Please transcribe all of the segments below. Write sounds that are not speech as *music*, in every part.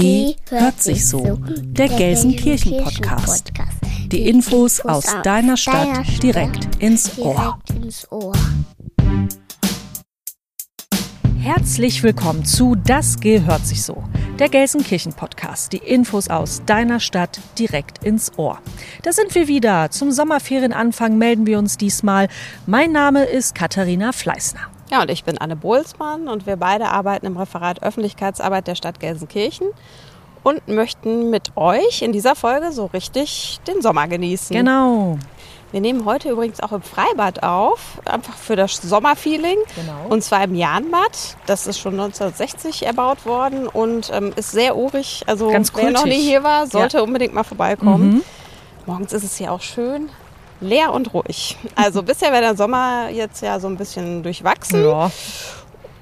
G hört sich so. Der Gelsenkirchen-Podcast. Die Infos aus deiner Stadt direkt ins Ohr. Herzlich willkommen zu Das gehört sich so, der Gelsenkirchen-Podcast. Die Infos aus deiner Stadt direkt ins Ohr. Da sind wir wieder. Zum Sommerferienanfang melden wir uns diesmal. Mein Name ist Katharina Fleißner. Ja, und ich bin Anne Bohlsmann und wir beide arbeiten im Referat Öffentlichkeitsarbeit der Stadt Gelsenkirchen und möchten mit euch in dieser Folge so richtig den Sommer genießen. Genau. Wir nehmen heute übrigens auch im Freibad auf, einfach für das Sommerfeeling. Genau. Und zwar im Jahnbad. Das ist schon 1960 erbaut worden und ähm, ist sehr urig. Also Ganz wer noch nie hier war, sollte Ja. unbedingt mal vorbeikommen. Mhm. Morgens ist es hier auch schön leer und ruhig. Also bisher wäre der Sommer jetzt ja so ein bisschen durchwachsen. Ja.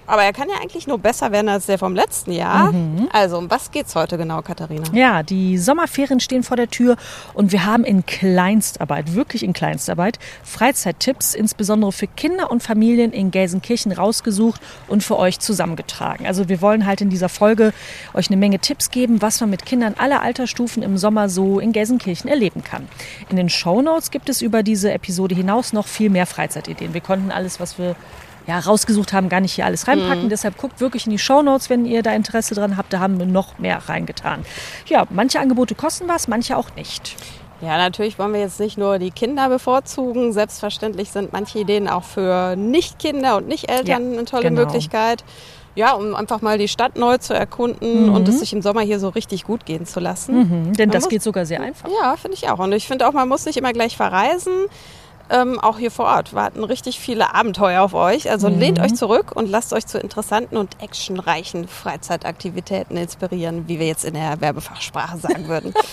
Aber er kann ja eigentlich nur besser werden als der vom letzten Jahr. Mhm. Also, um was geht's heute genau, Katharina? Ja, die Sommerferien stehen vor der Tür und wir haben in Kleinstarbeit, wirklich in Kleinstarbeit, Freizeittipps insbesondere für Kinder und Familien in Gelsenkirchen rausgesucht und für euch zusammengetragen. Also wir wollen halt in dieser Folge euch eine Menge Tipps geben, was man mit Kindern aller Altersstufen im Sommer so in Gelsenkirchen erleben kann. In den Shownotes gibt es über diese Episode hinaus noch viel mehr Freizeitideen. Wir konnten alles, was wir ja, rausgesucht haben, gar nicht hier alles reinpacken. Deshalb guckt wirklich in die Shownotes, wenn ihr da Interesse dran habt. Da haben wir noch mehr reingetan. Ja, manche Angebote kosten was, manche auch nicht. Ja, natürlich wollen wir jetzt nicht nur die Kinder bevorzugen. Selbstverständlich sind manche Ideen auch für Nicht-Kinder und Nicht-Eltern Ja, eine tolle genau. Möglichkeit. Ja, um einfach mal die Stadt neu zu erkunden und es sich im Sommer hier so richtig gut gehen zu lassen. Mhm, denn Man das muss- geht sogar sehr einfach. Ja, finde ich auch. Und ich finde auch, man muss nicht immer gleich verreisen. Ähm, auch hier vor Ort warten richtig viele Abenteuer auf euch. Also lehnt euch zurück und lasst euch zu interessanten und actionreichen Freizeitaktivitäten inspirieren, wie wir jetzt in der Werbefachsprache sagen würden. *laughs*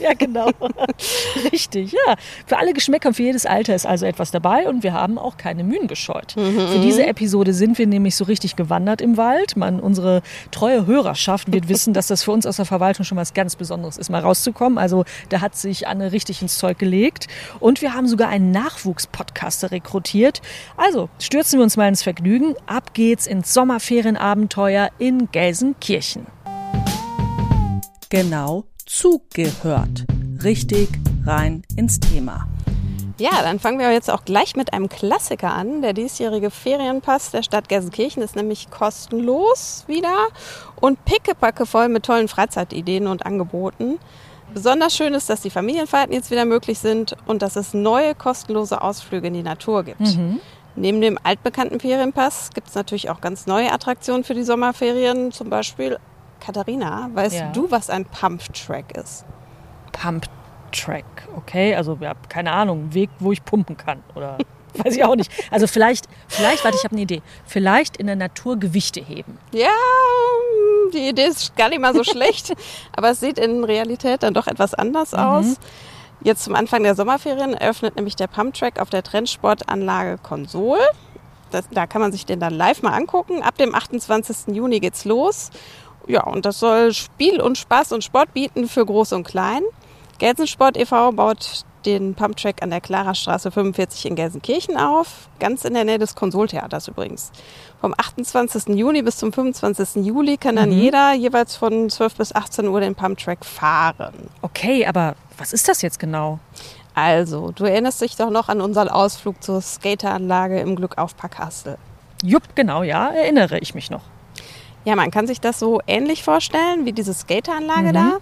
Ja, genau. *laughs* Richtig, ja. Für alle Geschmäcker und für jedes Alter ist also etwas dabei und wir haben auch keine Mühen gescheut. Für diese Episode sind wir nämlich so richtig gewandert im Wald. Man, unsere treue Hörerschaft wird wissen, dass das für uns aus der Verwaltung schon was ganz Besonderes ist, mal rauszukommen. Also da hat sich Anne richtig ins Zeug gelegt. Und wir haben sogar einen Nachwuchspodcaster rekrutiert. Also stürzen wir uns mal ins Vergnügen. Ab geht's ins Sommerferienabenteuer in Gelsenkirchen. Genau zugehört. Richtig rein ins Thema. Ja, dann fangen wir jetzt auch gleich mit einem Klassiker an. Der diesjährige Ferienpass der Stadt Gelsenkirchen ist nämlich kostenlos wieder und pickepacke voll mit tollen Freizeitideen und Angeboten. Besonders schön ist, dass die Familienfahrten jetzt wieder möglich sind und dass es neue kostenlose Ausflüge in die Natur gibt. Neben dem altbekannten Ferienpass gibt es natürlich auch ganz neue Attraktionen für die Sommerferien. Zum Beispiel, Katharina, weißt Ja. du, was ein Pump-Track ist? Pump Track, okay? Also ja, keine Ahnung, Weg, wo ich pumpen kann oder *laughs* *laughs* weiß ich auch nicht. Also vielleicht, vielleicht, warte, ich habe eine Idee. Vielleicht in der Natur Gewichte heben. Ja, die Idee ist gar nicht mal so schlecht, *laughs* aber es sieht in Realität dann doch etwas anders aus. Jetzt zum Anfang der Sommerferien eröffnet nämlich der Pumptrack auf der Trendsportanlage Konsol. Das, da kann man sich den dann live mal angucken. Ab dem 28. Juni geht's los. Ja, und das soll Spiel und Spaß und Sport bieten für Groß und Klein. Gelsensport e.V. baut den Pumptrack an der Klarerstraße 45 in Gelsenkirchen auf, ganz in der Nähe des Konsoltheaters übrigens. Vom 28. Juni bis zum 25. Juli kann dann jeder jeweils von 12 bis 18 Uhr den Pumptrack fahren. Okay, aber was ist das jetzt genau? Also, du erinnerst dich doch noch an unseren Ausflug zur Skateranlage im Glückaufpark Hastel. Jupp, genau, ja, erinnere ich mich noch. Ja, man kann sich das so ähnlich vorstellen wie diese Skateranlage da.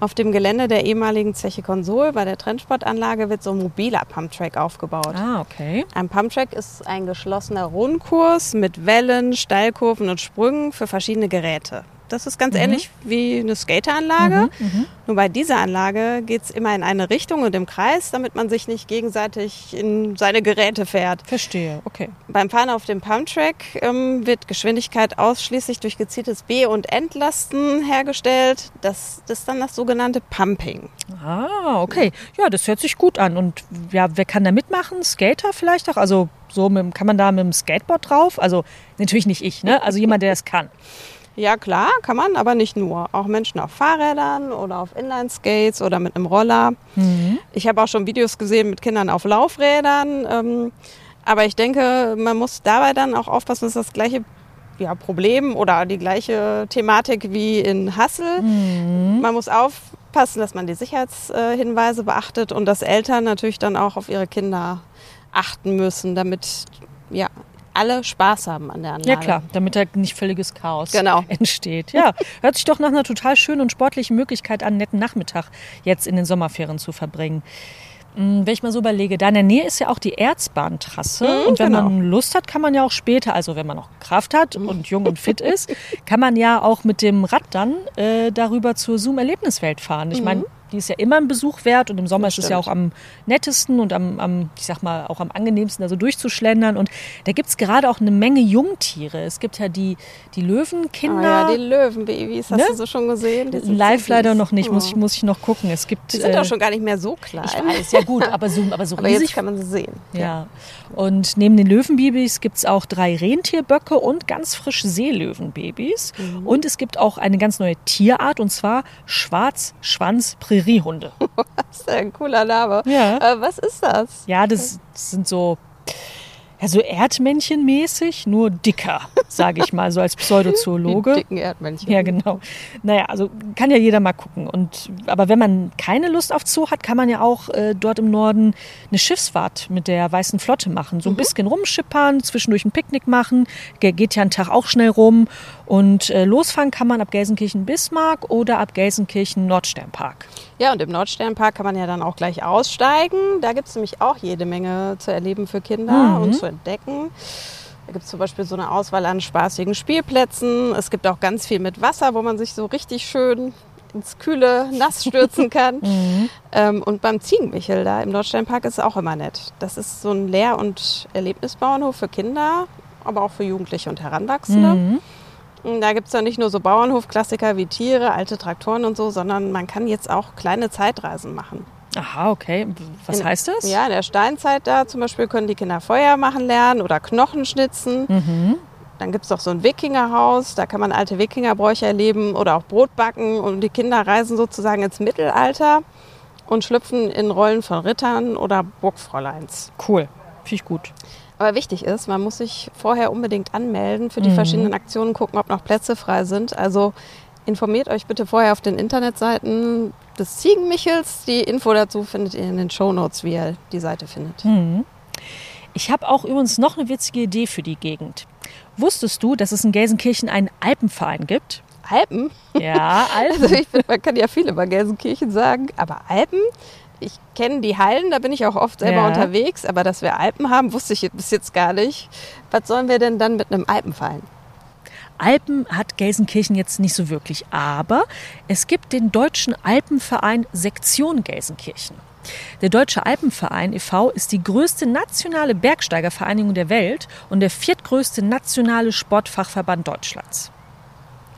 Auf dem Gelände der ehemaligen Zeche Konsol bei der Trendsportanlage wird so ein mobiler Pumptrack aufgebaut. Ah, okay. Ein Pumptrack ist ein geschlossener Rundkurs mit Wellen, Steilkurven und Sprüngen für verschiedene Geräte. Das ist ganz ähnlich wie eine Skateranlage. Nur bei dieser Anlage geht es immer in eine Richtung und im Kreis, damit man sich nicht gegenseitig in seine Geräte fährt. Verstehe, okay. Beim Fahren auf dem Pumptrack ähm, wird Geschwindigkeit ausschließlich durch gezieltes B- und Entlasten hergestellt. Das, das ist dann das sogenannte Pumping. Ah, okay. Ja, das hört sich gut an. Und ja, wer kann da mitmachen? Skater vielleicht auch? Also so mit, kann man da mit dem Skateboard drauf? Also natürlich nicht ich, ne? Also jemand, der es kann. Ja klar, kann man, aber nicht nur. Auch Menschen auf Fahrrädern oder auf Inline-Skates oder mit einem Roller. Ich habe auch schon Videos gesehen mit Kindern auf Laufrädern. Ähm, aber ich denke, man muss dabei dann auch aufpassen, dass das gleiche ja, Problem oder die gleiche Thematik wie in Hassel. Mhm. Man muss aufpassen, dass man die Sicherheitshinweise beachtet und dass Eltern natürlich dann auch auf ihre Kinder achten müssen, damit ja, alle Spaß haben an der Anlage. Ja klar, damit da nicht völliges Chaos Genau. *laughs* entsteht. Ja, hört sich doch nach einer total schönen und sportlichen Möglichkeit an, einen netten Nachmittag jetzt in den Sommerferien zu verbringen. Hm, Wenn ich mal so überlege, da in der Nähe ist ja auch die Erzbahntrasse. Mhm, und wenn genau. man Lust hat, kann man ja auch später, also wenn man noch Kraft hat und jung und fit ist, *laughs* kann man ja auch mit dem Rad dann äh, darüber zur Zoom-Erlebniswelt fahren. Ich meine, die ist ja immer ein Besuch wert und im Sommer Das ist es ja auch am nettesten und am, am, ich sag mal, auch am angenehmsten, also durchzuschlendern. Und da gibt es gerade auch eine Menge Jungtiere. Es gibt ja die, die Ah, Löwenkinder. ja, die Löwenbabys, hast Ne? du so schon gesehen? Die sind Live so leider noch nicht, muss ich, Oh. muss ich noch gucken. Es gibt. Die sind äh, auch schon gar nicht mehr so klein. Ich weiß, ja gut, aber so, aber so *laughs* Aber jetzt riesig. kann man sie sehen. ja. Und neben den Löwenbabys gibt es auch drei Rentierböcke und ganz frisch Seelöwenbabys. Mhm. Und es gibt auch eine ganz neue Tierart und zwar Schwarzschwanz-Präriehunde. Ja *laughs* ein cooler Name. Ja. Äh, was ist das? Ja, das sind so, ja, so Erdmännchenmäßig, nur dicker, sage ich mal, so als *laughs* Die Pseudozoologe. dicken Erdmännchen. Ja, genau. Naja, also kann ja jeder mal gucken. Und, aber wenn man keine Lust auf Zoo hat, kann man ja auch äh, dort im Norden eine Schiffsfahrt mit der Weißen Flotte machen. So ein bisschen rumschippern, zwischendurch ein Picknick machen. Ge- Geht ja ein Tag auch schnell rum. Und äh, losfahren kann man ab Gelsenkirchen-Bismarck oder ab Gelsenkirchen-Nordsternpark. Ja, und im Nordsternpark kann man ja dann auch gleich aussteigen. Da gibt es nämlich auch jede Menge zu erleben für Kinder Mhm. und zu entdecken. Da gibt es zum Beispiel so eine Auswahl an spaßigen Spielplätzen. Es gibt auch ganz viel mit Wasser, wo man sich so richtig schön ins kühle Nass *laughs* stürzen kann. ähm, und beim Ziegenmichel da im Nordsternpark ist es auch immer nett. Das ist so ein Lehr- und Erlebnisbauernhof für Kinder, aber auch für Jugendliche und Heranwachsende. Mhm. Da gibt es ja nicht nur so Bauernhofklassiker wie Tiere, alte Traktoren und so, sondern man kann jetzt auch kleine Zeitreisen machen. Aha, okay. Was In- heißt das? Ja, in der Steinzeit da zum Beispiel können die Kinder Feuer machen lernen oder Knochen schnitzen. Mhm. Dann gibt es auch so ein Wikingerhaus, da kann man alte Wikingerbräuche erleben oder auch Brot backen. Und die Kinder reisen sozusagen ins Mittelalter und schlüpfen in Rollen von Rittern oder Burgfräuleins. Cool. Finde ich gut. Aber wichtig ist, man muss sich vorher unbedingt anmelden für die Mhm. verschiedenen Aktionen, gucken, ob noch Plätze frei sind. Also informiert euch bitte vorher auf den Internetseiten des Ziegenmichels. Die Info dazu findet ihr in den Shownotes, wie ihr die Seite findet. Mhm. Ich habe auch übrigens noch eine witzige Idee für die Gegend. Wusstest du, dass es in Gelsenkirchen einen Alpenverein gibt? Alpen? Ja, *laughs* Alpen. Also ich finde, man kann ja viel über Gelsenkirchen sagen, aber Alpen? Ich kenne die Hallen, da bin ich auch oft selber Ja. unterwegs, aber dass wir Alpen haben, wusste ich bis jetzt gar nicht. Was sollen wir denn dann mit einem Alpenverein? Alpen hat Gelsenkirchen jetzt nicht so wirklich, aber es gibt den Deutschen Alpenverein Sektion Gelsenkirchen. Der Deutsche Alpenverein e.V. ist die größte nationale Bergsteigervereinigung der Welt und der viertgrößte nationale Sportfachverband Deutschlands.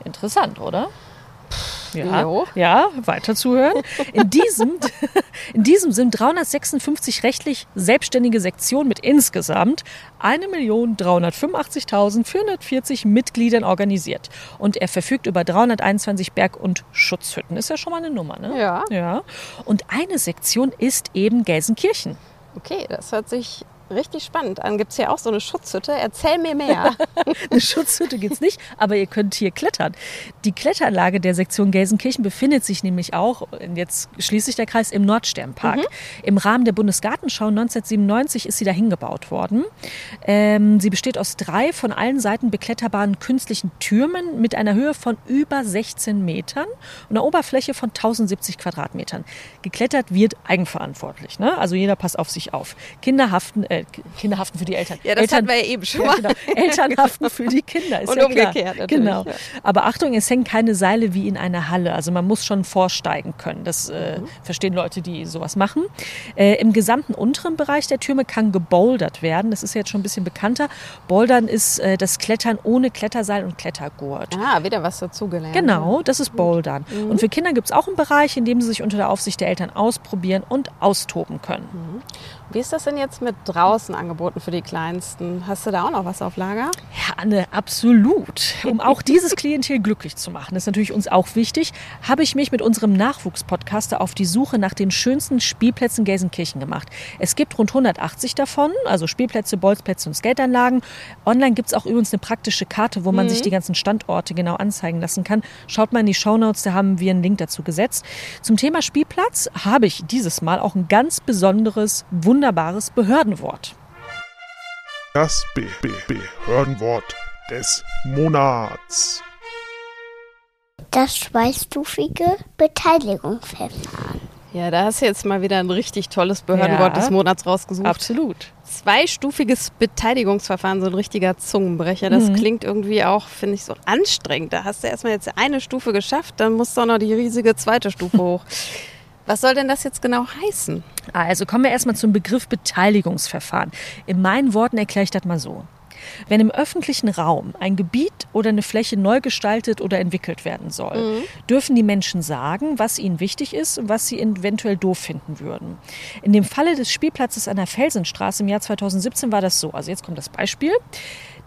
Interessant, oder? Ja, Jo. ja, weiter zuhören. In diesem, *laughs* in diesem sind 356 rechtlich selbstständige Sektionen mit insgesamt 1.385.440 Mitgliedern organisiert. Und er verfügt über 321 Berg- und Schutzhütten. Ist ja schon mal eine Nummer, ne? Ja. Ja. Und eine Sektion ist eben Gelsenkirchen. Okay, das hört sich richtig spannend an. Gibt es hier auch so eine Schutzhütte? Erzähl mir mehr. *laughs* Eine Schutzhütte gibt's nicht, aber ihr könnt hier klettern. Die Kletteranlage der Sektion Gelsenkirchen befindet sich nämlich auch, jetzt schließt sich der Kreis, im Nordsternpark. Im Rahmen der Bundesgartenschau 1997 ist sie da hingebaut worden. Ähm, sie besteht aus drei von allen Seiten bekletterbaren künstlichen Türmen mit einer Höhe von über 16 Metern und einer Oberfläche von 1070 Quadratmetern. Geklettert wird eigenverantwortlich. Ne? Also jeder passt auf sich auf. Kinder haften, äh, Kinder haften für die Eltern. Ja, das Eltern, hatten wir ja eben schon ja, mal. genau. Eltern haften für die Kinder. *laughs* Ist Und ja umgekehrt klar. natürlich, Genau. ja. Aber Achtung, es hängen keine Seile wie in einer Halle. Also man muss schon vorsteigen können. Das äh, Mhm. verstehen Leute, die sowas machen. Äh, Im gesamten unteren Bereich der Türme kann gebouldert werden. Das ist jetzt schon ein bisschen bekannter. Bouldern ist äh, das Klettern ohne Kletterseil und Klettergurt. Ah, wieder was dazugelernt. Genau, das ist Bouldern. Mhm. Und für Kinder gibt es auch einen Bereich, in dem sie sich unter der Aufsicht der Eltern ausprobieren und austoben können. Wie ist das denn jetzt mit draußen angeboten für die Kleinsten? Hast du da auch noch was auf Lager? Ja, Anne, absolut. Um auch dieses Klientel glücklich zu machen, ist natürlich uns auch wichtig, habe ich mich mit unserem Nachwuchspodcaster auf die Suche nach den schönsten Spielplätzen Gelsenkirchen gemacht. Es gibt rund 180 davon, also Spielplätze, Bolzplätze und Skateanlagen. Online gibt es auch übrigens eine praktische Karte, wo man mhm. sich die ganzen Standorte genau anzeigen lassen kann. Schaut mal in die Shownotes, da haben wir einen Link dazu gesetzt. Zum Thema Spielplatz habe ich dieses Mal auch ein ganz besonderes, wunderbares wunderbares Behördenwort. Das Be Be Behördenwort des Monats. Das zweistufige Beteiligungsverfahren. Ja, da hast du jetzt mal wieder ein richtig tolles Behördenwort ja, des Monats rausgesucht. Absolut. Zweistufiges Beteiligungsverfahren, so ein richtiger Zungenbrecher. Das mhm. klingt irgendwie auch, finde ich, so anstrengend. Da hast du erstmal jetzt eine Stufe geschafft, dann musst du auch noch die riesige zweite Stufe *laughs* hoch. Was soll denn das jetzt genau heißen? Also kommen wir erstmal zum Begriff Beteiligungsverfahren. In meinen Worten erkläre ich das mal so. Wenn im öffentlichen Raum ein Gebiet oder eine Fläche neu gestaltet oder entwickelt werden soll, mhm. dürfen die Menschen sagen, was ihnen wichtig ist und was sie eventuell doof finden würden. In dem Falle des Spielplatzes an der Felsenstraße im Jahr 2017 war das so. Also jetzt kommt das Beispiel.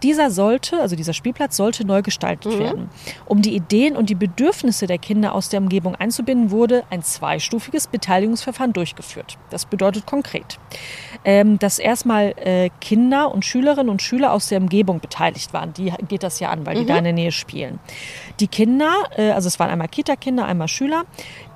Dieser sollte, also dieser Spielplatz sollte neu gestaltet mhm. werden. Um die Ideen und die Bedürfnisse der Kinder aus der Umgebung einzubinden, wurde ein zweistufiges Beteiligungsverfahren durchgeführt. Das bedeutet konkret, ähm, dass erstmal äh, Kinder und Schülerinnen und Schüler aus der Umgebung beteiligt waren. Die geht das ja an, weil die mhm. da in der Nähe spielen. Die Kinder, äh, also es waren einmal Kita-Kinder, einmal Schüler,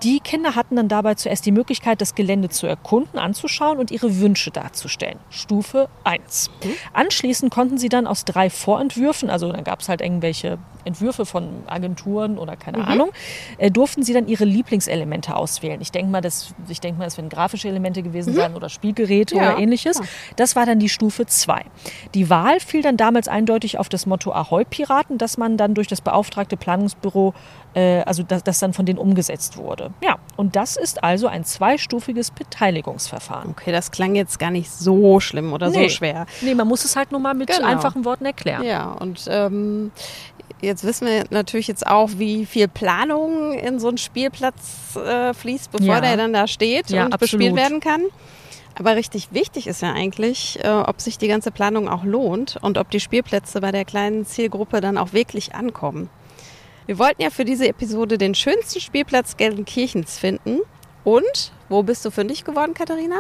die Kinder hatten dann dabei zuerst die Möglichkeit, das Gelände zu erkunden, anzuschauen und ihre Wünsche darzustellen. Stufe 1. Mhm. Anschließend konnten sie dann aus drei Vorentwürfen, also dann gab es halt irgendwelche Entwürfe von Agenturen oder keine mhm. Ahnung, äh, durften sie dann ihre Lieblingselemente auswählen. Ich denke mal, das, ich denke mal, das werden grafische Elemente gewesen mhm. sein oder Spielgeräte ja. oder ähnliches. Ja. Das war dann die Stufe 2. Die Wahl fiel dann damals eindeutig auf das Motto Ahoi Piraten, dass man dann durch das beauftragte Planungsbüro äh, also das, das dann von denen umgesetzt wurde. Ja, und das ist also ein zweistufiges Beteiligungsverfahren. Okay, das klang jetzt gar nicht so schlimm oder nee. so schwer. Nee, man muss es halt nur mal mit genau. einfachen Worten erklären. Ja, und ähm, jetzt wissen wir natürlich jetzt auch, wie viel Planung in so einen Spielplatz äh, fließt, bevor ja. der dann da steht ja, und absolut. bespielt werden kann. Aber richtig wichtig ist ja eigentlich, äh, ob sich die ganze Planung auch lohnt und ob die Spielplätze bei der kleinen Zielgruppe dann auch wirklich ankommen. Wir wollten ja für diese Episode den schönsten Spielplatz Gelsenkirchens finden. Und wo bist du fündig geworden, Katharina?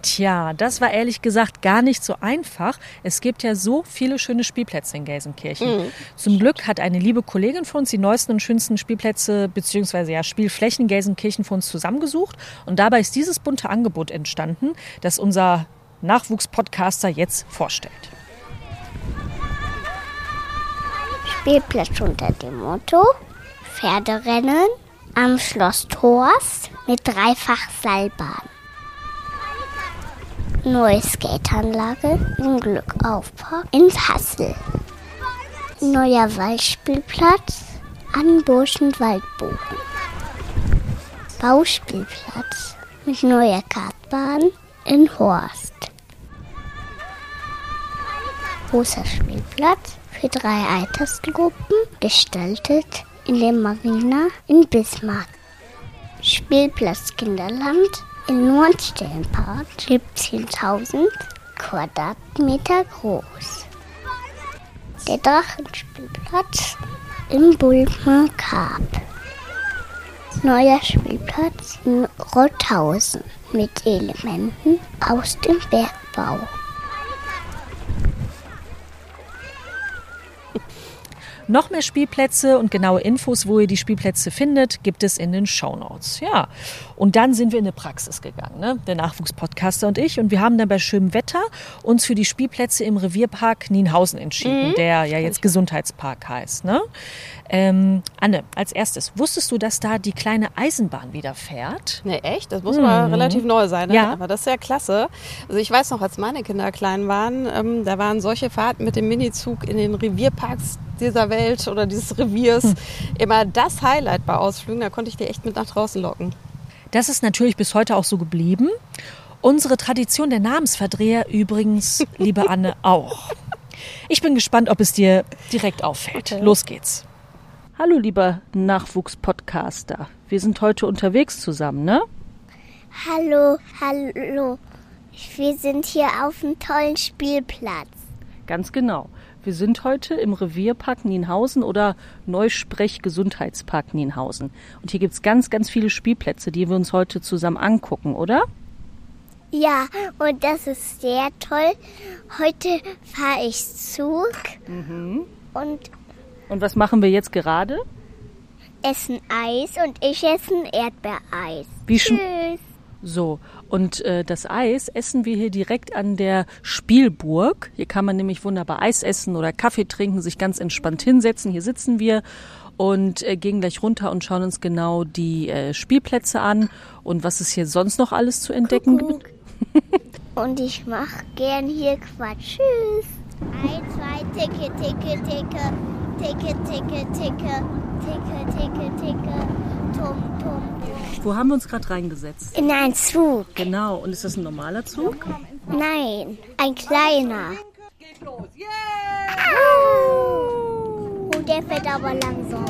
Tja, das war ehrlich gesagt gar nicht so einfach. Es gibt ja so viele schöne Spielplätze in Gelsenkirchen. Mhm. Zum Glück hat eine liebe Kollegin von uns die neuesten und schönsten Spielplätze bzw. ja Spielflächen Gelsenkirchen für uns zusammengesucht. Und dabei ist dieses bunte Angebot entstanden, das unser Nachwuchspodcaster jetzt vorstellt. Spielplatz unter dem Motto Pferderennen am Schloss Thorst mit Dreifach-Seilbahn. Neue Skateanlage im Glückaufpark in Hassel. Neuer Waldspielplatz an Burschenwaldbogen. Bauspielplatz mit neuer Kartbahn in Horst. Großer Spielplatz für drei Altersgruppen, gestaltet in der Marina in Bismarck. Spielplatz Kinderland in Nordsternpark, 17.000 Quadratmeter groß. Der Drachenspielplatz im Bulmer Karp. Neuer Spielplatz in Rothausen mit Elementen aus dem Bergbau. Noch mehr Spielplätze und genaue Infos, wo ihr die Spielplätze findet, gibt es in den Show Notes. Ja, und dann sind wir in eine Praxis gegangen, ne? der Nachwuchspodcaster und ich. Und wir haben dann bei schönem Wetter uns für die Spielplätze im Revierpark Nienhausen entschieden, mhm. der ja jetzt Gesundheitspark heißt. Ne? Ähm, Anne, als erstes, wusstest du, dass da die kleine Eisenbahn wieder fährt? Nee, echt? Das muss mhm. mal relativ neu sein. Ne? Ja. Aber das ist ja klasse. Also ich weiß noch, als meine Kinder klein waren, ähm, da waren solche Fahrten mit dem Minizug in den Revierparks dieser Welt oder dieses Reviers hm. immer das Highlight bei Ausflügen. Da konnte ich die echt mit nach draußen locken. Das ist natürlich bis heute auch so geblieben. Unsere Tradition der Namensverdreher übrigens, *laughs* liebe Anne, auch. Ich bin gespannt, ob es dir direkt auffällt. Okay. Los geht's. Hallo, lieber Nachwuchspodcaster. Wir sind heute unterwegs zusammen, ne? Hallo, hallo. Wir sind hier auf einem tollen Spielplatz. Ganz genau. Wir sind heute im Revierpark Nienhausen oder Neusprech Gesundheitspark Nienhausen. Und hier gibt's ganz, ganz viele Spielplätze, die wir uns heute zusammen angucken, oder? Ja, und das ist sehr toll. Heute fahre ich Zug und Und was machen wir jetzt gerade? essen Eis und ich esse ein Erdbeereis. Wie Tschüss. So, und äh, das Eis essen wir hier direkt an der Spielburg. Hier kann man nämlich wunderbar Eis essen oder Kaffee trinken, sich ganz entspannt hinsetzen. Hier sitzen wir und äh, gehen gleich runter und schauen uns genau die äh, Spielplätze an und was es hier sonst noch alles zu entdecken gibt. *laughs* Und ich mache gern hier Quatsch. Tschüss. Ein, zwei, ticke, ticke, ticke. Ticke, ticke, ticke. Ticke, ticke, ticke. Wo haben wir uns gerade reingesetzt? In einen Zug. Genau, und ist das ein normaler Zug? Nein, ein kleiner. Oh, der fährt aber langsam.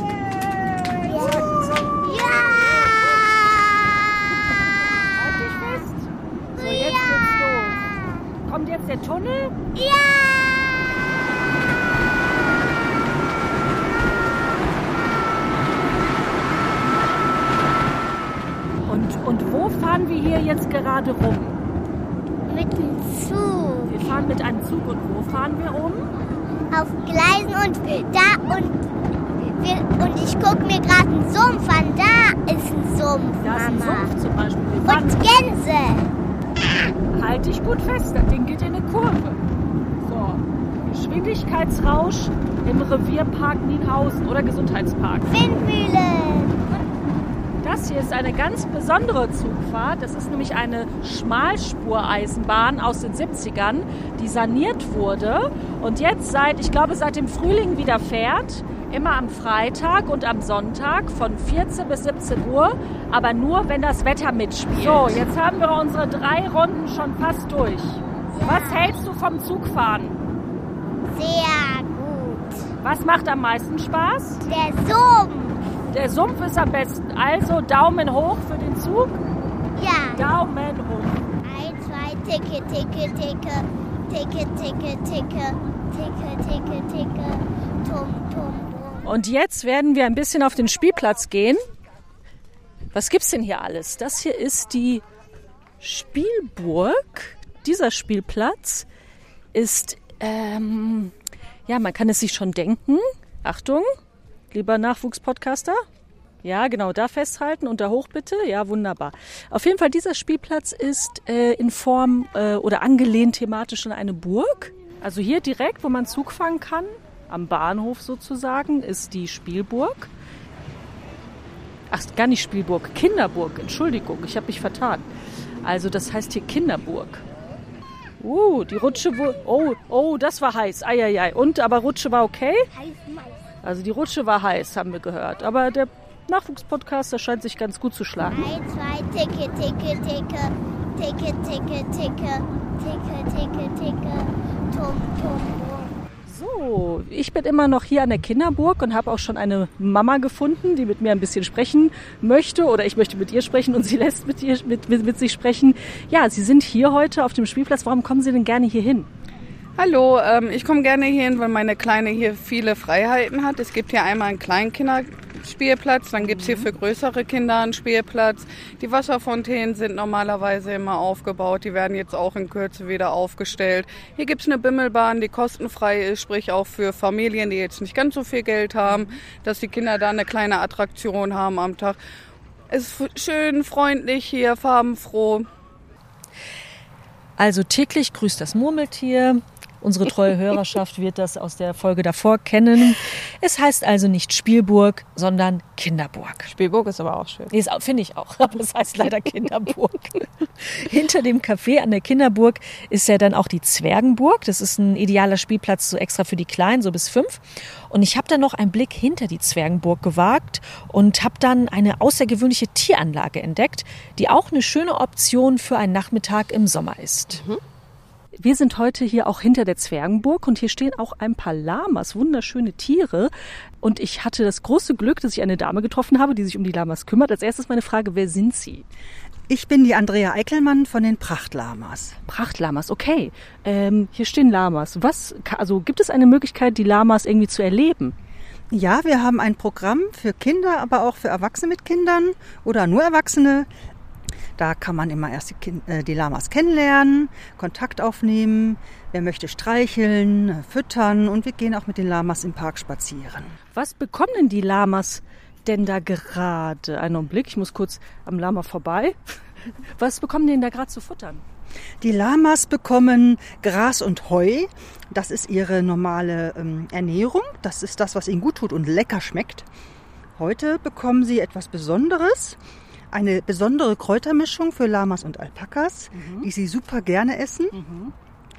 Ja! So, jetzt geht's los. Kommt jetzt der Tunnel? Und, und wo fahren wir hier jetzt gerade rum? Mit dem Zug. Wir fahren mit einem Zug und wo fahren wir rum? Auf Gleisen und da und wir, und ich gucke mir gerade einen Sumpf an. Da ist ein Sumpf, Da ist ein Mama. Sumpf zum Beispiel. Und Gänse. halt dich gut fest, das Ding geht in eine Kurve. So, Geschwindigkeitsrausch im Revierpark Nienhausen oder Gesundheitspark. Windmühlen. Das hier ist eine ganz besondere Zugfahrt. Das ist nämlich eine Schmalspureisenbahn aus den 70ern, die saniert wurde und jetzt seit, ich glaube, seit dem Frühling wieder fährt. Immer am Freitag und am Sonntag von 14 bis 17 Uhr, aber nur, wenn das Wetter mitspielt. So, jetzt haben wir unsere drei Runden schon fast durch. Was hältst du vom Zugfahren? Sehr gut. Was macht am meisten Spaß? Der Sumpf. Der Sumpf ist am besten. Also Daumen hoch für den Zug. Ja. Daumen hoch. Ein, zwei, ticke, ticke, ticke. Ticke, ticke, ticke. Ticke, ticke, ticke. Tum, tum. Und jetzt werden wir ein bisschen auf den Spielplatz gehen. Was gibt's denn hier alles? Das hier ist die Spielburg. Dieser Spielplatz ist, ähm, ja, man kann es sich schon denken. Achtung, lieber Nachwuchspodcaster. Ja, genau, da festhalten und da hoch bitte. Ja, wunderbar. Auf jeden Fall, dieser Spielplatz ist äh, in Form äh, oder angelehnt thematisch an eine Burg. Also hier direkt, wo man Zug fahren kann, am Bahnhof sozusagen, ist die Spielburg. Ach, gar nicht Spielburg, Kinderburg. Entschuldigung, ich habe mich vertan. Also das heißt hier Kinderburg. Uh, die Rutsche wurde... Oh, oh, das war heiß. Eieiei. Und, aber Rutsche war okay? Also die Rutsche war heiß, haben wir gehört. Aber der Nachwuchspodcaster scheint sich ganz gut zu schlagen. Ein, zwei, ticke, ticke, ticke. Ticke, ticke, ticke. Ticke, ticke, ticke. Tum, tum, tum. So, ich bin immer noch hier an der Kinderburg und habe auch schon eine Mama gefunden, die mit mir ein bisschen sprechen möchte oder ich möchte mit ihr sprechen und sie lässt mit, ihr, mit, mit, mit sich sprechen. Ja, Sie sind hier heute auf dem Spielplatz. Warum kommen Sie denn gerne hier hin? Hallo, ähm, ich komme gerne hierhin, weil meine Kleine hier viele Freiheiten hat. Es gibt hier einmal einen Kleinkinderspielplatz, dann gibt's hier für größere Kinder einen Spielplatz. Die Wasserfontänen sind normalerweise immer aufgebaut, die werden jetzt auch in Kürze wieder aufgestellt. Hier gibt's eine Bimmelbahn, die kostenfrei ist, sprich auch für Familien, die jetzt nicht ganz so viel Geld haben, dass die Kinder da eine kleine Attraktion haben am Tag. Es ist schön, freundlich hier, farbenfroh. Also täglich grüßt das Murmeltier. Unsere treue Hörerschaft wird das aus der Folge davor kennen. Es heißt also nicht Spielburg, sondern Kinderburg. Spielburg ist aber auch schön. Nee, finde ich auch, *laughs* aber es heißt leider Kinderburg. Hinter dem Café an der Kinderburg ist ja dann auch die Zwergenburg. Das ist ein idealer Spielplatz so extra für die Kleinen, so bis fünf. Und ich habe dann noch einen Blick hinter die Zwergenburg gewagt und habe dann eine außergewöhnliche Tieranlage entdeckt, die auch eine schöne Option für einen Nachmittag im Sommer ist. Wir sind heute hier auch hinter der Zwergenburg und hier stehen auch ein paar Lamas, wunderschöne Tiere. Und ich hatte das große Glück, dass ich eine Dame getroffen habe, die sich um die Lamas kümmert. Als erstes meine Frage, wer sind Sie? Ich bin die Andrea Eickelmann von den Prachtlamas. Prachtlamas, okay. Ähm, hier stehen Lamas. Was, also gibt es eine Möglichkeit, die Lamas irgendwie zu erleben? Ja, wir haben ein Programm für Kinder, aber auch für Erwachsene mit Kindern oder nur Erwachsene. Da kann man immer erst die, kind, äh, die Lamas kennenlernen, Kontakt aufnehmen, wer möchte streicheln, äh, füttern und wir gehen auch mit den Lamas im Park spazieren. Was bekommen denn die Lamas denn da gerade? Einen Augenblick, ich muss kurz am Lama vorbei. *laughs* Was bekommen die denn da gerade zu futtern? Die Lamas bekommen Gras und Heu. Das ist ihre normale ähm, Ernährung. Das ist das, was ihnen gut tut und lecker schmeckt. Heute bekommen sie etwas Besonderes. Eine besondere Kräutermischung für Lamas und Alpakas, mhm. die sie super gerne essen. Mhm.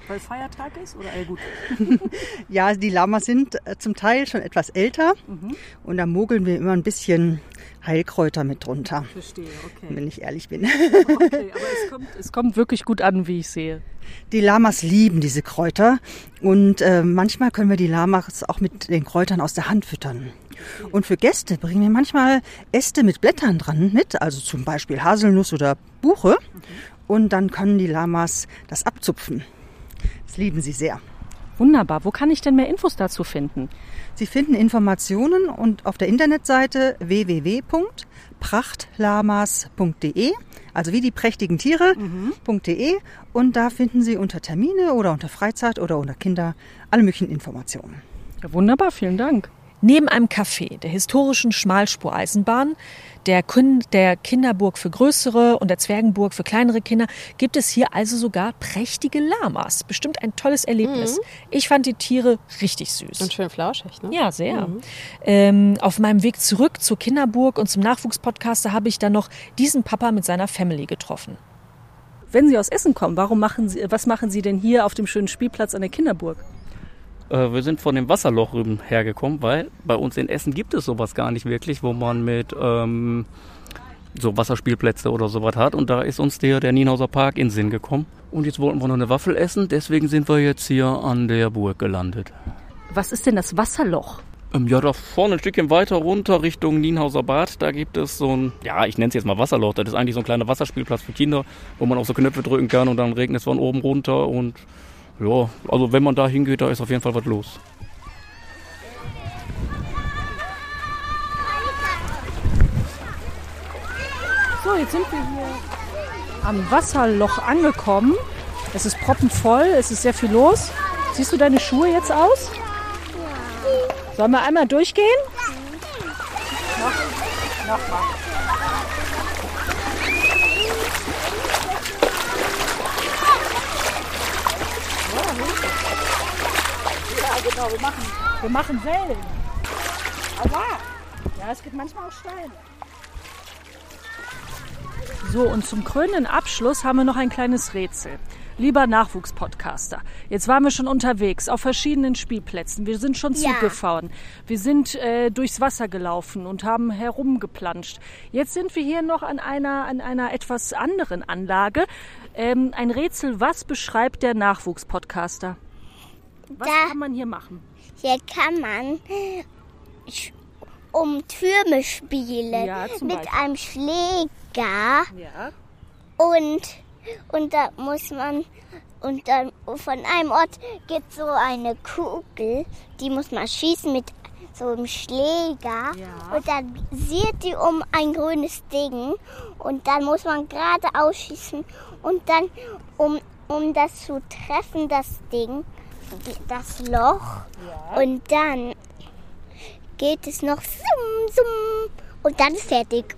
Weil Feiertag ist oder äh, gut? *laughs* ja, die Lamas sind äh, zum Teil schon etwas älter mhm. und da mogeln wir immer ein bisschen Heilkräuter mit drunter. Verstehe, okay. Wenn ich ehrlich bin. okay, aber *laughs* es kommt, es kommt wirklich gut an, wie ich sehe. Die Lamas lieben diese Kräuter und äh, manchmal können wir die Lamas auch mit den Kräutern aus der Hand füttern. Und für Gäste bringen wir manchmal Äste mit Blättern dran mit, also zum Beispiel Haselnuss oder Buche. Und dann können die Lamas das abzupfen. Das lieben sie sehr. Wunderbar. Wo kann ich denn mehr Infos dazu finden? Sie finden Informationen und auf der Internetseite www.prachtlamas.de, also wie die prächtigen Tiere.de mhm. und da finden Sie unter Termine oder unter Freizeit oder unter Kinder alle möglichen Informationen. Ja, wunderbar, vielen Dank. Neben einem Café, der historischen Schmalspureisenbahn, der, der Kinderburg für größere und der Zwergenburg für kleinere Kinder, gibt es hier also sogar prächtige Lamas. Bestimmt ein tolles Erlebnis. Mhm. Ich fand die Tiere richtig süß. Und schön flauschig, ne? Ja, sehr. Mhm. Ähm, auf meinem Weg zurück zur Kinderburg und zum Nachwuchspodcaster habe ich dann noch diesen Papa mit seiner Family getroffen. Wenn Sie aus Essen kommen, warum machen Sie, was machen Sie denn hier auf dem schönen Spielplatz an der Kinderburg? Äh, wir sind von dem Wasserloch rüben hergekommen, weil bei uns in Essen gibt es sowas gar nicht wirklich, wo man mit ähm, so Wasserspielplätze oder sowas hat. Und da ist uns der, der Nienhauser Park in Sinn gekommen. Und jetzt wollten wir noch eine Waffel essen, deswegen sind wir jetzt hier an der Burg gelandet. Was ist denn das Wasserloch? Ähm, ja, da vorne ein Stückchen weiter runter Richtung Nienhauser Bad, da gibt es so ein, ja, ich nenne es jetzt mal Wasserloch. Das ist eigentlich so ein kleiner Wasserspielplatz für Kinder, wo man auch so Knöpfe drücken kann und dann regnet es von oben runter und ja, also wenn man da hingeht, da ist auf jeden Fall was los. So, jetzt sind wir hier am Wasserloch angekommen. Es ist proppenvoll, es ist sehr viel los. Siehst du deine Schuhe jetzt aus? Sollen wir einmal durchgehen? Noch, noch mal. Genau, wir machen, wir machen Wellen. Aber ja, es geht manchmal auch steil. So, und zum krönenden Abschluss haben wir noch ein kleines Rätsel. Lieber Nachwuchspodcaster, jetzt waren wir schon unterwegs auf verschiedenen Spielplätzen. Wir sind schon Zug ja. gefahren. Wir sind äh, durchs Wasser gelaufen und haben herumgeplanscht. Jetzt sind wir hier noch an einer, an einer etwas anderen Anlage. Ähm, ein Rätsel, was beschreibt der Nachwuchspodcaster? Was da, kann man hier machen? Hier kann man um Türme spielen ja, mit Beispiel. einem Schläger. Ja. Und, und da muss man und dann von einem Ort gibt so eine Kugel, die muss man schießen mit so einem Schläger ja. und dann sieht die um ein grünes Ding und dann muss man gerade ausschießen und dann um, um das zu treffen, das Ding, das Loch ja. und dann geht es noch summ, summ, und dann ist fertig.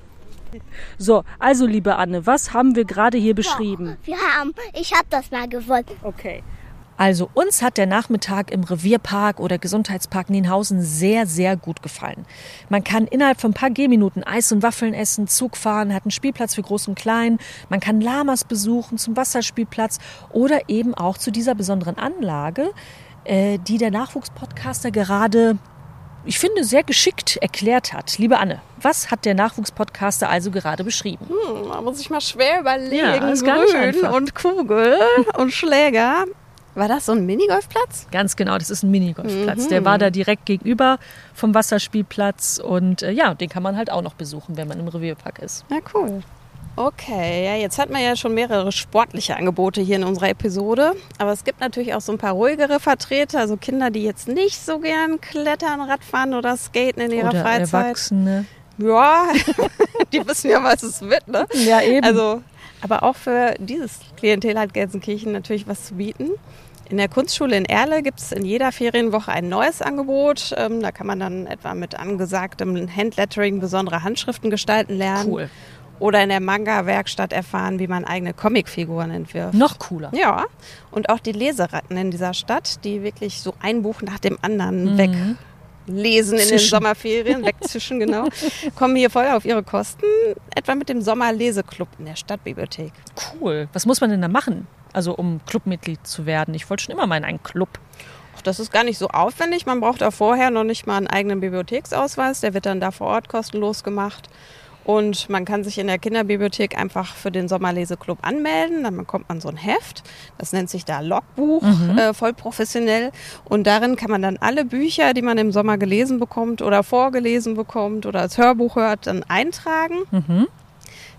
So, also liebe Anne, was haben wir gerade hier beschrieben? Ja, wir haben, ich habe das mal gewonnen. Okay. Also uns hat der Nachmittag im Revierpark oder Gesundheitspark Nienhausen sehr, sehr gut gefallen. Man kann innerhalb von ein paar Gehminuten Eis und Waffeln essen, Zug fahren, hat einen Spielplatz für Groß und Klein, man kann Lamas besuchen zum Wasserspielplatz oder eben auch zu dieser besonderen Anlage, äh, die der Nachwuchspodcaster gerade ich finde, sehr geschickt erklärt hat. Liebe Anne, was hat der Nachwuchspodcaster also gerade beschrieben? Hm, da muss ich mal schwer überlegen. Ja, ist Grün und Kugel und Schläger. War das so ein Minigolfplatz? Ganz genau, das ist ein Minigolfplatz. Mhm. Der war da direkt gegenüber vom Wasserspielplatz und äh, ja, den kann man halt auch noch besuchen, wenn man im Revierpark ist. Ja, cool. Okay, ja, jetzt hat man ja schon mehrere sportliche Angebote hier in unserer Episode. Aber es gibt natürlich auch so ein paar ruhigere Vertreter, also Kinder, die jetzt nicht so gern klettern, Radfahren oder skaten in ihrer Oder Freizeit. Erwachsene. Ja, *laughs* die wissen ja, was es wird, ne? Ja, eben. Also, aber auch für dieses Klientel hat Gelsenkirchen natürlich was zu bieten. In der Kunstschule in Erle gibt es in jeder Ferienwoche ein neues Angebot. Ähm, da kann man dann etwa mit angesagtem Handlettering besondere Handschriften gestalten lernen. Cool. Oder in der Manga-Werkstatt erfahren, wie man eigene Comicfiguren entwirft. Noch cooler. Ja, und auch die Leseratten in dieser Stadt, die wirklich so ein Buch nach dem anderen Mhm. weglesen in den. Sommerferien, *laughs* wegzischen, genau, kommen hier voll auf ihre Kosten, etwa mit dem Sommerleseklub in der Stadtbibliothek. Cool. Was muss man denn da machen? Also um Clubmitglied zu werden. Ich wollte schon immer mal in einen Club. Ach, Das ist gar nicht so aufwendig. Man braucht auch vorher noch nicht mal einen eigenen Bibliotheksausweis. Der wird dann da vor Ort kostenlos gemacht. Und man kann sich in der Kinderbibliothek einfach für den Sommerleseklub anmelden. Dann bekommt man so ein Heft. Das nennt sich da Logbuch, äh, voll professionell. Und darin kann man dann alle Bücher, die man im Sommer gelesen bekommt oder vorgelesen bekommt oder als Hörbuch hört, dann eintragen.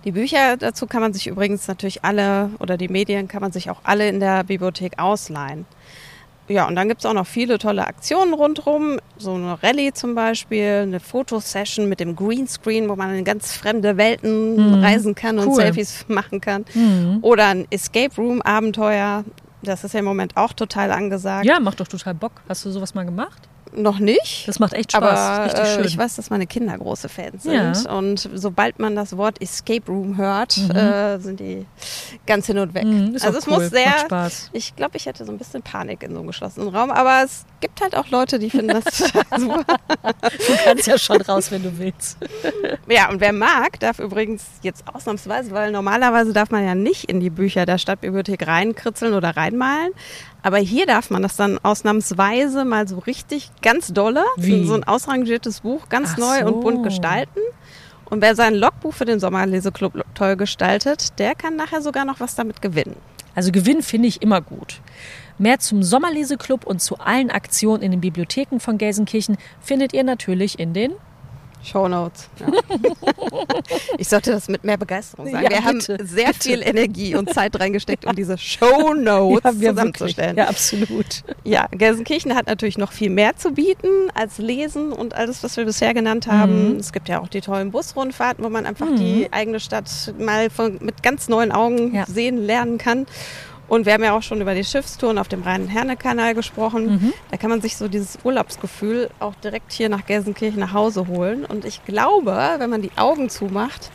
Die Bücher dazu kann man sich übrigens natürlich alle oder die Medien kann man sich auch alle in der Bibliothek ausleihen. Ja, und dann gibt's auch noch viele tolle Aktionen rundherum. So eine Rallye zum Beispiel, eine Fotosession mit dem Greenscreen, wo man in ganz fremde Welten reisen kann und Cool. Selfies *laughs* machen kann. Oder ein Escape Room Abenteuer. Das ist ja im Moment auch total angesagt. Ja, macht doch total Bock. Hast du sowas mal gemacht? Noch nicht. Das macht echt Spaß. Aber äh, ich weiß, dass meine Kinder große Fans sind. Ja. Und sobald man das Wort Escape Room hört, äh, sind die ganz hin und weg. Mhm, also es cool. muss sehr. Macht Spaß. Ich glaube, ich hätte so ein bisschen Panik in so einem geschlossenen Raum. Aber es gibt halt auch Leute, die finden das *laughs* super. Du kannst ja schon raus, wenn du willst. Ja, und wer mag, darf übrigens jetzt ausnahmsweise, weil normalerweise darf man ja nicht in die Bücher der Stadtbibliothek reinkritzeln oder reinmalen. Aber hier darf man das dann ausnahmsweise mal so richtig ganz dolle, Wie? so ein ausrangiertes Buch, ganz Ach neu so. und bunt gestalten. Und wer sein Logbuch für den Sommerleseklub toll gestaltet, der kann nachher sogar noch was damit gewinnen. Also Gewinn finde ich immer gut. Mehr zum Sommerleseklub und zu allen Aktionen in den Bibliotheken von Gelsenkirchen findet ihr natürlich in den Shownotes. Ja. *laughs* ich sollte das mit mehr Begeisterung sagen. Ja, wir bitte, haben sehr bitte. viel Energie und Zeit reingesteckt, um diese Shownotes *laughs* Ja, zusammenzustellen. Ja, absolut. Ja, Gelsenkirchen hat natürlich noch viel mehr zu bieten als Lesen und alles, was wir bisher genannt haben. Mhm. Es gibt ja auch die tollen Busrundfahrten, wo man einfach die eigene Stadt mal von, mit ganz neuen Augen Ja. sehen lernen kann. Und wir haben ja auch schon über die Schiffstouren auf dem Rhein-Herne-Kanal gesprochen. Mhm. Da kann man sich so dieses Urlaubsgefühl auch direkt hier nach Gelsenkirchen nach Hause holen. Und ich glaube, wenn man die Augen zumacht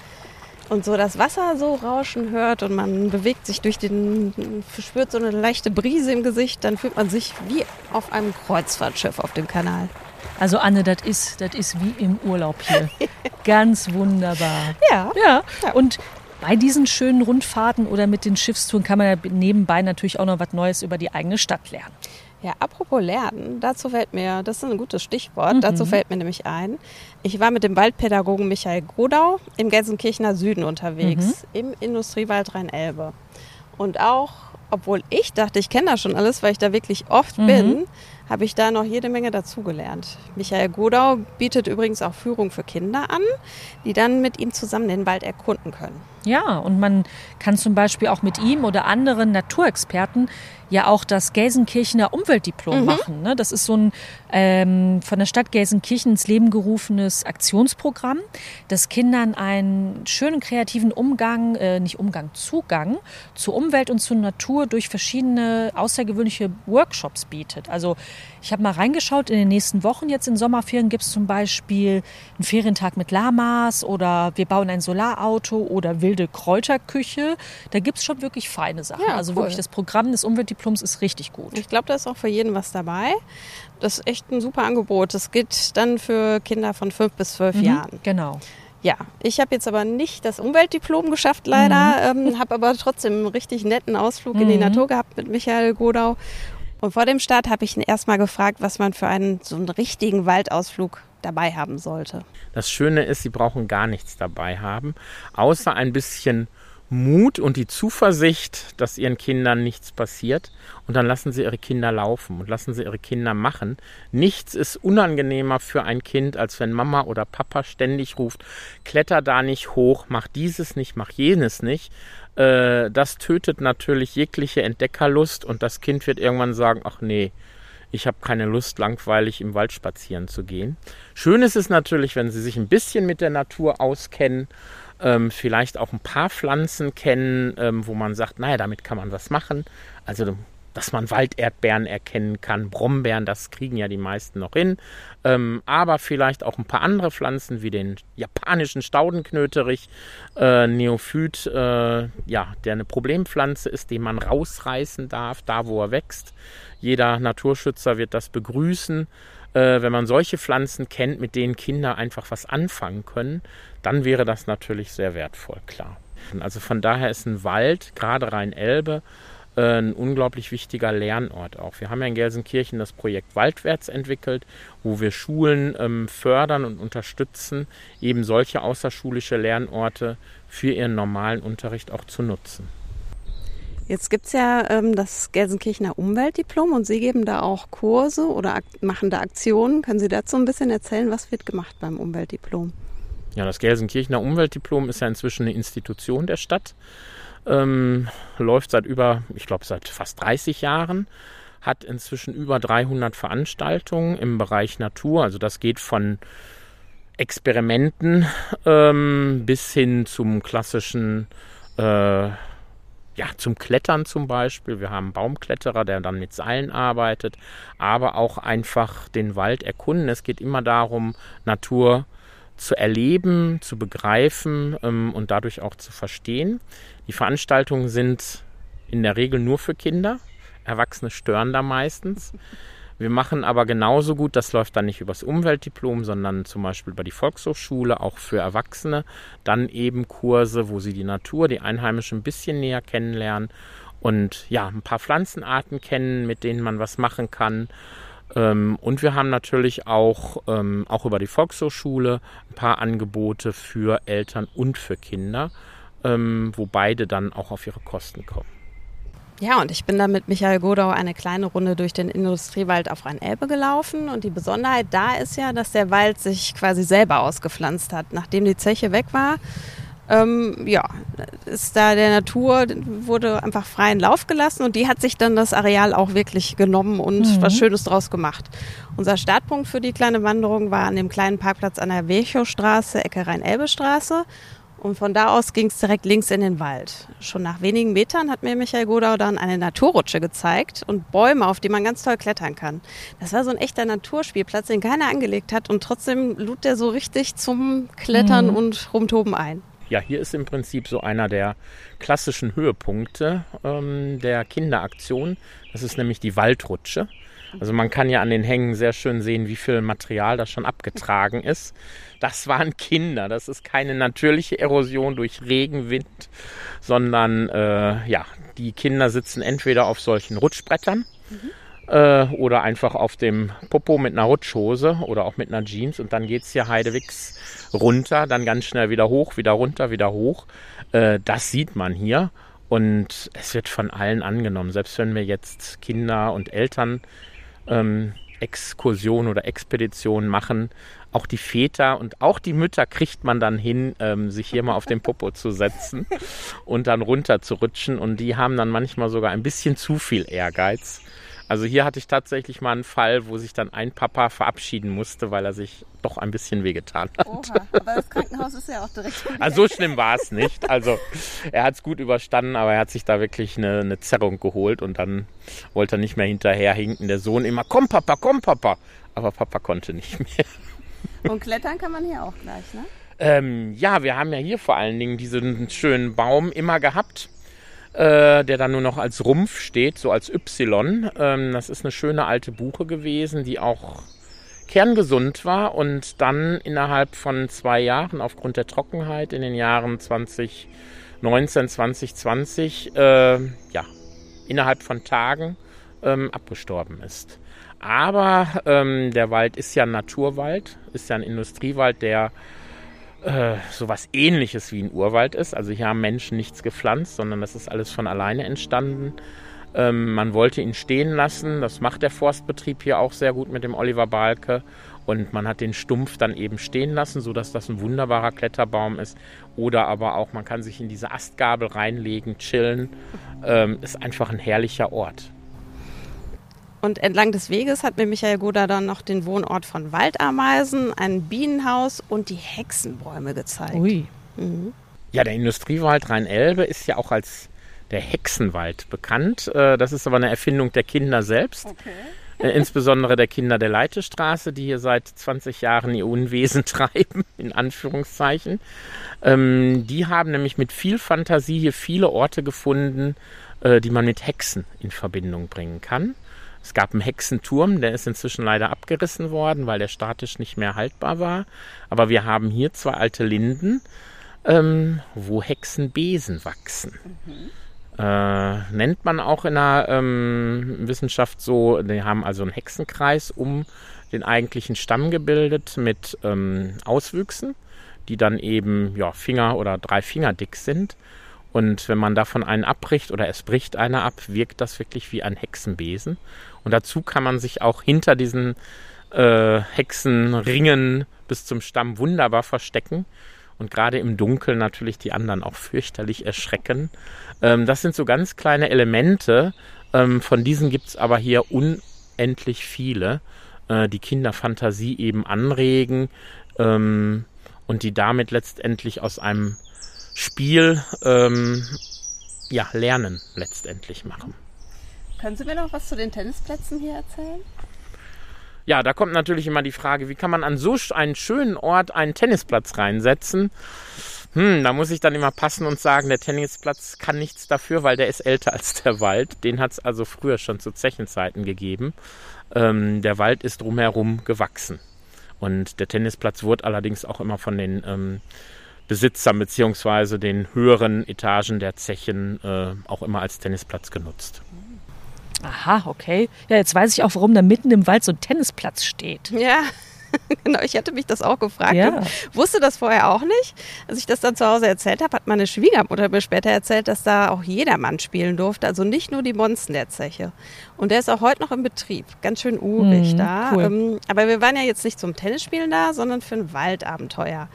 und so das Wasser so rauschen hört und man bewegt sich durch den, spürt so eine leichte Brise im Gesicht, dann fühlt man sich wie auf einem Kreuzfahrtschiff auf dem Kanal. Also Anne, das ist, das ist wie im Urlaub hier. *laughs* Ganz wunderbar. Ja. Ja, Ja. und bei diesen schönen Rundfahrten oder mit den Schiffstouren kann man ja nebenbei natürlich auch noch was Neues über die eigene Stadt lernen. Ja, apropos Lernen, dazu fällt mir, das ist ein gutes Stichwort, dazu fällt mir nämlich ein, ich war mit dem Waldpädagogen Michael Godau im Gelsenkirchener Süden unterwegs, im Industriewald Rhein-Elbe. Und auch, obwohl ich dachte, ich kenne das schon alles, weil ich da wirklich oft bin, habe ich da noch jede Menge dazugelernt. Michael Godau bietet übrigens auch Führung für Kinder an, die dann mit ihm zusammen den Wald erkunden können. Ja, und man kann zum Beispiel auch mit ihm oder anderen Naturexperten ja auch das Gelsenkirchener Umweltdiplom machen. Ne? Das ist so ein ähm, von der Stadt Gelsenkirchen ins Leben gerufenes Aktionsprogramm, das Kindern einen schönen kreativen Umgang, äh, nicht Umgang, Zugang zur Umwelt und zur Natur durch verschiedene außergewöhnliche Workshops bietet. Also ich habe mal reingeschaut, in den nächsten Wochen jetzt in Sommerferien gibt es zum Beispiel einen Ferientag mit Lamas oder wir bauen ein Solarauto oder wilde Kräuterküche. Da gibt es schon wirklich feine Sachen. Ja, also cool. wirklich das Programm des Umweltdiploms ist richtig gut. Ich glaube, da ist auch für jeden was dabei. Das ist echt ein super Angebot. Das geht dann für Kinder von fünf bis zwölf Jahren. Genau. Ja, ich habe jetzt aber nicht das Umweltdiplom geschafft, leider. Ähm, habe aber trotzdem einen richtig netten Ausflug in die Natur gehabt mit Michael Godau. Und vor dem Start habe ich ihn erstmal gefragt, was man für einen so einen richtigen Waldausflug dabei haben sollte. Das Schöne ist, Sie brauchen gar nichts dabei haben, außer ein bisschen Mut und die Zuversicht, dass ihren Kindern nichts passiert. Und dann lassen sie ihre Kinder laufen und lassen sie ihre Kinder machen. Nichts ist unangenehmer für ein Kind, als wenn Mama oder Papa ständig ruft, kletter da nicht hoch, mach dieses nicht, mach jenes nicht. Äh, das tötet natürlich jegliche Entdeckerlust und das Kind wird irgendwann sagen, ach nee, ich habe keine Lust, langweilig im Wald spazieren zu gehen. Schön ist es natürlich, wenn Sie sich ein bisschen mit der Natur auskennen, ähm, vielleicht auch ein paar Pflanzen kennen, ähm, wo man sagt, naja, damit kann man was machen. Also dass man Walderdbeeren erkennen kann, Brombeeren, das kriegen ja die meisten noch hin. Ähm, aber vielleicht auch ein paar andere Pflanzen wie den japanischen Staudenknöterich, äh, Neophyt, äh, ja, der eine Problempflanze ist, den man rausreißen darf, da wo er wächst. Jeder Naturschützer wird das begrüßen. Äh, wenn man solche Pflanzen kennt, mit denen Kinder einfach was anfangen können, dann wäre das natürlich sehr wertvoll, klar. Also von daher ist ein Wald, gerade Rhein-Elbe, ein unglaublich wichtiger Lernort auch. Wir haben ja in Gelsenkirchen das Projekt Waldwärts entwickelt, wo wir Schulen ähm, fördern und unterstützen, eben solche außerschulische Lernorte für ihren normalen Unterricht auch zu nutzen. Jetzt gibt es ja ähm, das Gelsenkirchener Umweltdiplom und Sie geben da auch Kurse oder machen da Aktionen. Können Sie dazu ein bisschen erzählen, was wird gemacht beim Umweltdiplom? Ja, das Gelsenkirchener Umweltdiplom ist ja inzwischen eine Institution der Stadt. Ähm, läuft seit über, ich glaube, seit fast 30 Jahren. Hat inzwischen über 300 Veranstaltungen im Bereich Natur. Also das geht von Experimenten ähm, bis hin zum klassischen äh, ja, zum Klettern zum Beispiel. Wir haben einen Baumkletterer, der dann mit Seilen arbeitet, aber auch einfach den Wald erkunden. Es geht immer darum, Natur zu erleben, zu begreifen ähm, und dadurch auch zu verstehen. Die Veranstaltungen sind in der Regel nur für Kinder. Erwachsene stören da meistens. Wir machen aber genauso gut, das läuft dann nicht übers Umweltdiplom, sondern zum Beispiel über die Volkshochschule, auch für Erwachsene, dann eben Kurse, wo sie die Natur, die Einheimischen ein bisschen näher kennenlernen und ja, ein paar Pflanzenarten kennen, mit denen man was machen kann. Ähm, und wir haben natürlich auch, ähm, auch über die Volkshochschule ein paar Angebote für Eltern und für Kinder, ähm, wo beide dann auch auf ihre Kosten kommen. Ja, und ich bin da mit Michael Godau eine kleine Runde durch den Industriewald auf Rhein-Elbe gelaufen. Und die Besonderheit da ist ja, dass der Wald sich quasi selber ausgepflanzt hat. Nachdem die Zeche weg war, ähm, ja, ist da der Natur, wurde einfach freien Lauf gelassen und die hat sich dann das Areal auch wirklich genommen und mhm. was Schönes draus gemacht. Unser Startpunkt für die kleine Wanderung war an dem kleinen Parkplatz an der Wechow-Straße, Ecke Rhein-Elbe-Straße. Und von da aus ging es direkt links in den Wald. Schon nach wenigen Metern hat mir Michael Godau dann eine Naturrutsche gezeigt und Bäume, auf die man ganz toll klettern kann. Das war so ein echter Naturspielplatz, den keiner angelegt hat und trotzdem lud der so richtig zum Klettern mhm. und Rumtoben ein. Ja, hier ist im Prinzip so einer der klassischen Höhepunkte ähm, der Kinderaktion. Das ist nämlich die Waldrutsche. Also man kann ja an den Hängen sehr schön sehen, wie viel Material da schon abgetragen ist. Das waren Kinder. Das ist keine natürliche Erosion durch Regenwind, sondern äh, ja, die Kinder sitzen entweder auf solchen Rutschbrettern mhm. oder einfach auf dem Popo mit einer Rutschhose oder auch mit einer Jeans und dann geht es hier Heidewicks runter, dann ganz schnell wieder hoch, wieder runter, wieder hoch. Äh, das sieht man hier. Und es wird von allen angenommen. Selbst wenn wir jetzt Kinder und Eltern ähm, Exkursion oder Expedition machen. Auch die Väter und auch die Mütter kriegt man dann hin, ähm, sich hier mal auf den Popo zu setzen und dann runter zu rutschen. Und die haben dann manchmal sogar ein bisschen zu viel Ehrgeiz. Also hier hatte ich tatsächlich mal einen Fall, wo sich dann ein Papa verabschieden musste, weil er sich doch ein bisschen wehgetan hat. Oha, aber das Krankenhaus ist ja auch direkt. *laughs* Also so schlimm war es nicht. Also er hat es gut überstanden, aber er hat sich da wirklich eine, eine Zerrung geholt und dann wollte er nicht mehr hinterherhinken. Der Sohn immer, komm Papa, komm Papa. Aber Papa konnte nicht mehr. Und klettern kann man hier auch gleich, ne? Ähm, ja, wir haben ja hier vor allen Dingen diesen schönen Baum immer gehabt äh, der dann nur noch als Rumpf steht, so als Y. Ähm, das ist eine schöne alte Buche gewesen, die auch kerngesund war und dann innerhalb von zwei Jahren aufgrund der Trockenheit in den Jahren 2019, 2020, äh, ja, innerhalb von Tagen ähm, abgestorben ist. Aber ähm, der Wald ist ja ein Naturwald, ist ja ein Industriewald, der äh, sowas ähnliches wie ein Urwald ist. Also hier haben Menschen nichts gepflanzt, sondern das ist alles von alleine entstanden. Ähm, man wollte ihn stehen lassen. Das macht der Forstbetrieb hier auch sehr gut mit dem Oliver Balke. Und man hat den Stumpf dann eben stehen lassen, sodass das ein wunderbarer Kletterbaum ist. Oder aber auch, man kann sich in diese Astgabel reinlegen, chillen. Ähm, ist einfach ein herrlicher Ort. Und entlang des Weges hat mir Michael Goda dann noch den Wohnort von Waldameisen, ein Bienenhaus und die Hexenbäume gezeigt. Ui. Mhm. Ja, der Industriewald Rhein-Elbe ist ja auch als der Hexenwald bekannt. Äh, Das ist aber eine Erfindung der Kinder selbst. Äh, Insbesondere der Kinder der Leitestraße, die hier seit 20 Jahren ihr Unwesen *laughs* treiben, in Anführungszeichen. Ähm, die haben nämlich mit viel Fantasie hier viele Orte gefunden, die man mit Hexen in Verbindung bringen kann. Es gab einen Hexenturm, der ist inzwischen leider abgerissen worden, weil der statisch nicht mehr haltbar war. Aber wir haben hier zwei alte Linden, ähm, wo Hexenbesen wachsen. Äh, nennt man auch in der ähm, Wissenschaft so, die haben also einen Hexenkreis um den eigentlichen Stamm gebildet mit ähm, Auswüchsen, die dann eben ja, Finger oder drei Finger dick sind. Und wenn man davon einen abbricht oder es bricht einer ab, wirkt das wirklich wie ein Hexenbesen. Und dazu kann man sich auch hinter diesen äh, Hexenringen bis zum Stamm wunderbar verstecken und gerade im Dunkeln natürlich die anderen auch fürchterlich erschrecken. Ähm, das sind so ganz kleine Elemente. Ähm, von diesen gibt es aber hier unendlich viele, äh, die Kinderfantasie eben anregen ähm, und die damit letztendlich aus einem Spiel ähm, ja, Lernen letztendlich machen. Können Sie mir noch was zu den Tennisplätzen hier erzählen? Ja, da kommt natürlich immer die Frage, wie kann man an so einen schönen Ort einen Tennisplatz reinsetzen? Hm, da muss ich dann immer passen und sagen, der Tennisplatz kann nichts dafür, weil der ist älter als der Wald. Den hat es also früher schon zu Zechenzeiten gegeben. Ähm, der Wald ist drumherum gewachsen. Und der Tennisplatz wurde allerdings auch immer von den ähm, Besitzern beziehungsweise den höheren Etagen der Zechen äh, auch immer als Tennisplatz genutzt. Aha, okay. Ja, jetzt weiß ich auch, warum da mitten im Wald so ein Tennisplatz steht. Ja, *laughs* genau. Ich hätte mich das auch gefragt. Ja. und Wusste das vorher auch nicht. Als ich das dann zu Hause erzählt habe, hat meine Schwiegermutter mir später erzählt, dass da auch jedermann spielen durfte. Also nicht nur die Monsten der Zeche. Und der ist auch heute noch im Betrieb. Ganz schön urig Mhm, da. cool. Ähm, aber wir waren ja jetzt nicht zum Tennisspielen da, sondern für ein Waldabenteuer.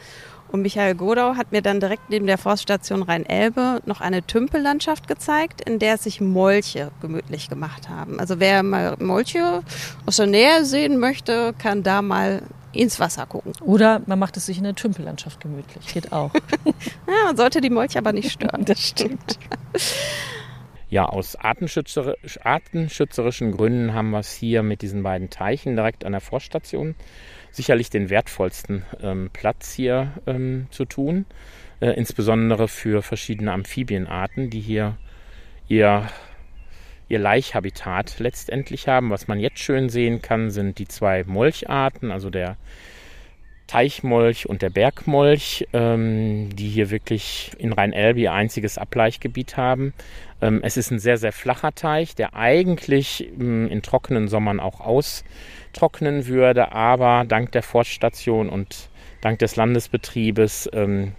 Und Michael Godau hat mir dann direkt neben der Forststation Rhein-Elbe noch eine Tümpellandschaft gezeigt, in der sich Molche gemütlich gemacht haben. Also wer mal Molche aus der Nähe sehen möchte, kann da mal ins Wasser gucken. Oder man macht es sich in der Tümpellandschaft gemütlich. Geht auch. *laughs* Ja, man sollte die Molche aber nicht stören. das stimmt. *laughs* Ja, aus artenschützer artenschützerischen Gründen haben wir es hier mit diesen beiden Teichen direkt an der Forststation sicherlich den wertvollsten ähm, Platz hier ähm, zu tun. Äh, insbesondere für verschiedene Amphibienarten, die hier ihr, ihr Laichhabitat letztendlich haben. Was man jetzt schön sehen kann, sind die zwei Molcharten, also der Teichmolch und der Bergmolch, ähm, die hier wirklich in Rhein-Elbe ihr einziges Ablaichgebiet haben. Ähm, es ist ein sehr, sehr flacher Teich, der eigentlich ähm, in trockenen Sommern auch austrocknen würde, aber dank der Forststation und dank des Landesbetriebes, ähm,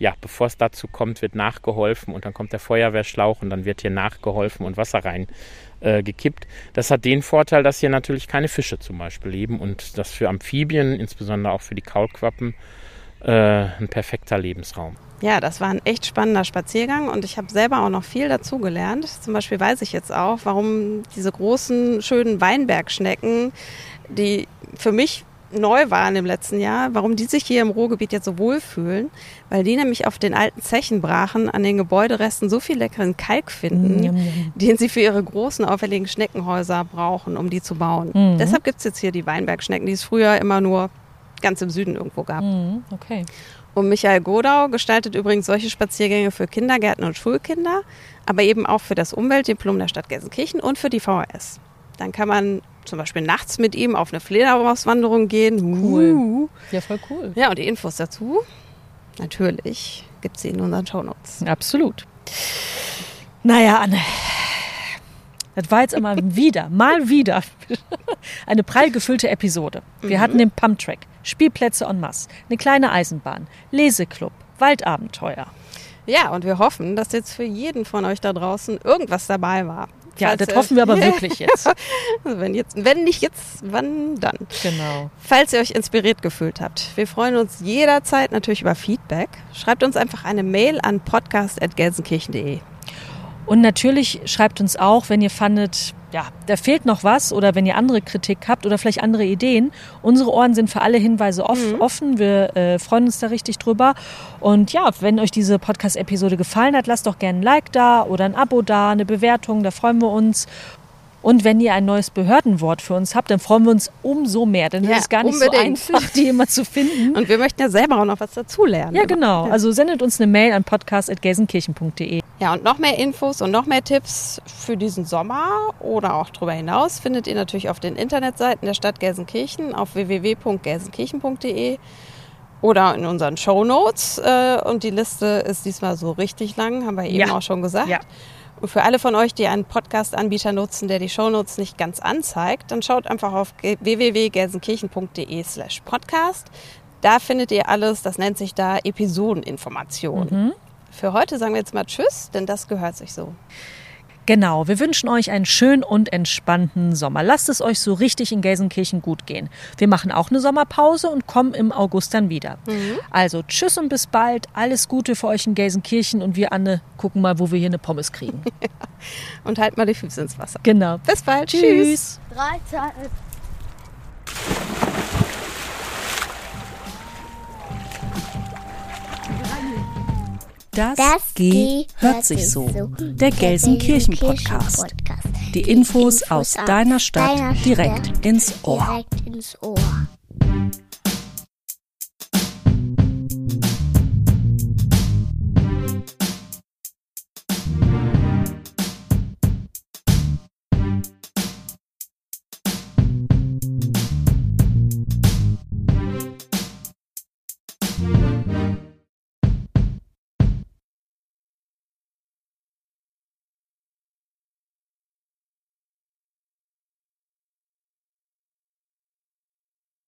ja, bevor es dazu kommt, wird nachgeholfen und dann kommt der Feuerwehrschlauch und dann wird hier nachgeholfen und Wasser rein äh, gekippt. Das hat den Vorteil, dass hier natürlich keine Fische zum Beispiel leben und das für Amphibien, insbesondere auch für die Kaulquappen, äh, ein perfekter Lebensraum. Ja, das war ein echt spannender Spaziergang und ich habe selber auch noch viel dazugelernt. Zum Beispiel weiß ich jetzt auch, warum diese großen, schönen Weinbergschnecken, die für mich neu waren im letzten Jahr, warum die sich hier im Ruhrgebiet jetzt so wohlfühlen, weil die nämlich auf den alten Zechenbrachen an den Gebäuderesten so viel leckeren Kalk finden, Njam, njam. den sie für ihre großen, auffälligen Schneckenhäuser brauchen, um die zu bauen. Mhm. Deshalb gibt's jetzt hier die Weinbergschnecken, die es früher immer nur ganz im Süden irgendwo gab. Mhm, okay. Und Michael Godau gestaltet übrigens solche Spaziergänge für Kindergärten und Schulkinder, aber eben auch für das Umweltdiplom der Stadt Gelsenkirchen und für die VHS. Dann kann man zum Beispiel nachts mit ihm auf eine Fledermauswanderung gehen. Cool. Uh. Ja, voll cool. Ja, und die Infos dazu, natürlich, gibt es in unseren Shownotes. Absolut. Naja, Anne. Das war jetzt immer *laughs* wieder, mal wieder eine prall gefüllte Episode. Wir hatten den Pumptrack, Spielplätze en masse, eine kleine Eisenbahn, Leseclub, Waldabenteuer. Ja, und wir hoffen, dass jetzt für jeden von euch da draußen irgendwas dabei war. Ja, das hoffen wir aber *laughs* wirklich jetzt. Also wenn, jetzt, wenn nicht jetzt, wann dann? Genau. Falls ihr euch inspiriert gefühlt habt, wir freuen uns jederzeit natürlich über Feedback. Schreibt uns einfach eine Mail an podcast.gelsenkirchen.de. Und natürlich schreibt uns auch, wenn ihr fandet, ja, da fehlt noch was oder wenn ihr andere Kritik habt oder vielleicht andere Ideen. Unsere Ohren sind für alle Hinweise off offen. Wir äh, freuen uns da richtig drüber. Und ja, wenn euch diese Podcast-Episode gefallen hat, lasst doch gerne ein Like da oder ein Abo da, eine Bewertung, da freuen wir uns. Und wenn ihr ein neues Behördenwort für uns habt, dann freuen wir uns umso mehr, denn Ja, es ist gar nicht unbedingt. so einfach, die immer zu finden. *laughs* Und wir möchten ja selber auch noch was dazulernen. Ja, genau. Also sendet uns eine Mail an podcast.gelsenkirchen.de. Ja, und noch mehr Infos und noch mehr Tipps für diesen Sommer oder auch darüber hinaus findet ihr natürlich auf den Internetseiten der Stadt Gelsenkirchen auf www.gelsenkirchen.de oder in unseren Shownotes. Äh, Und die Liste ist diesmal so richtig lang, haben wir eben Ja. auch schon gesagt. Ja. Und für alle von euch, die einen Podcast-Anbieter nutzen, der die Shownotes nicht ganz anzeigt, dann schaut einfach auf ge- www.gelsenkirchen.de slash podcast. Da findet ihr alles, das nennt sich da Episodeninformationen. Für heute sagen wir jetzt mal Tschüss, denn das gehört sich so. Genau, wir wünschen euch einen schönen und entspannten Sommer. Lasst es euch so richtig in Gelsenkirchen gut gehen. Wir machen auch eine Sommerpause und kommen im August dann wieder. Also tschüss und bis bald. Alles Gute für euch in Gelsenkirchen und wir, Anne, gucken mal, wo wir hier eine Pommes kriegen. *laughs* Und halt mal die Füße ins Wasser. genau. Bis bald. Tschüss. Tschüss. Drei, zwei, Das, das G hört sich so. Der Gelsenkirchen-Podcast. Die, Infos aus deiner Stadt, direkt, ins direkt ins Ohr.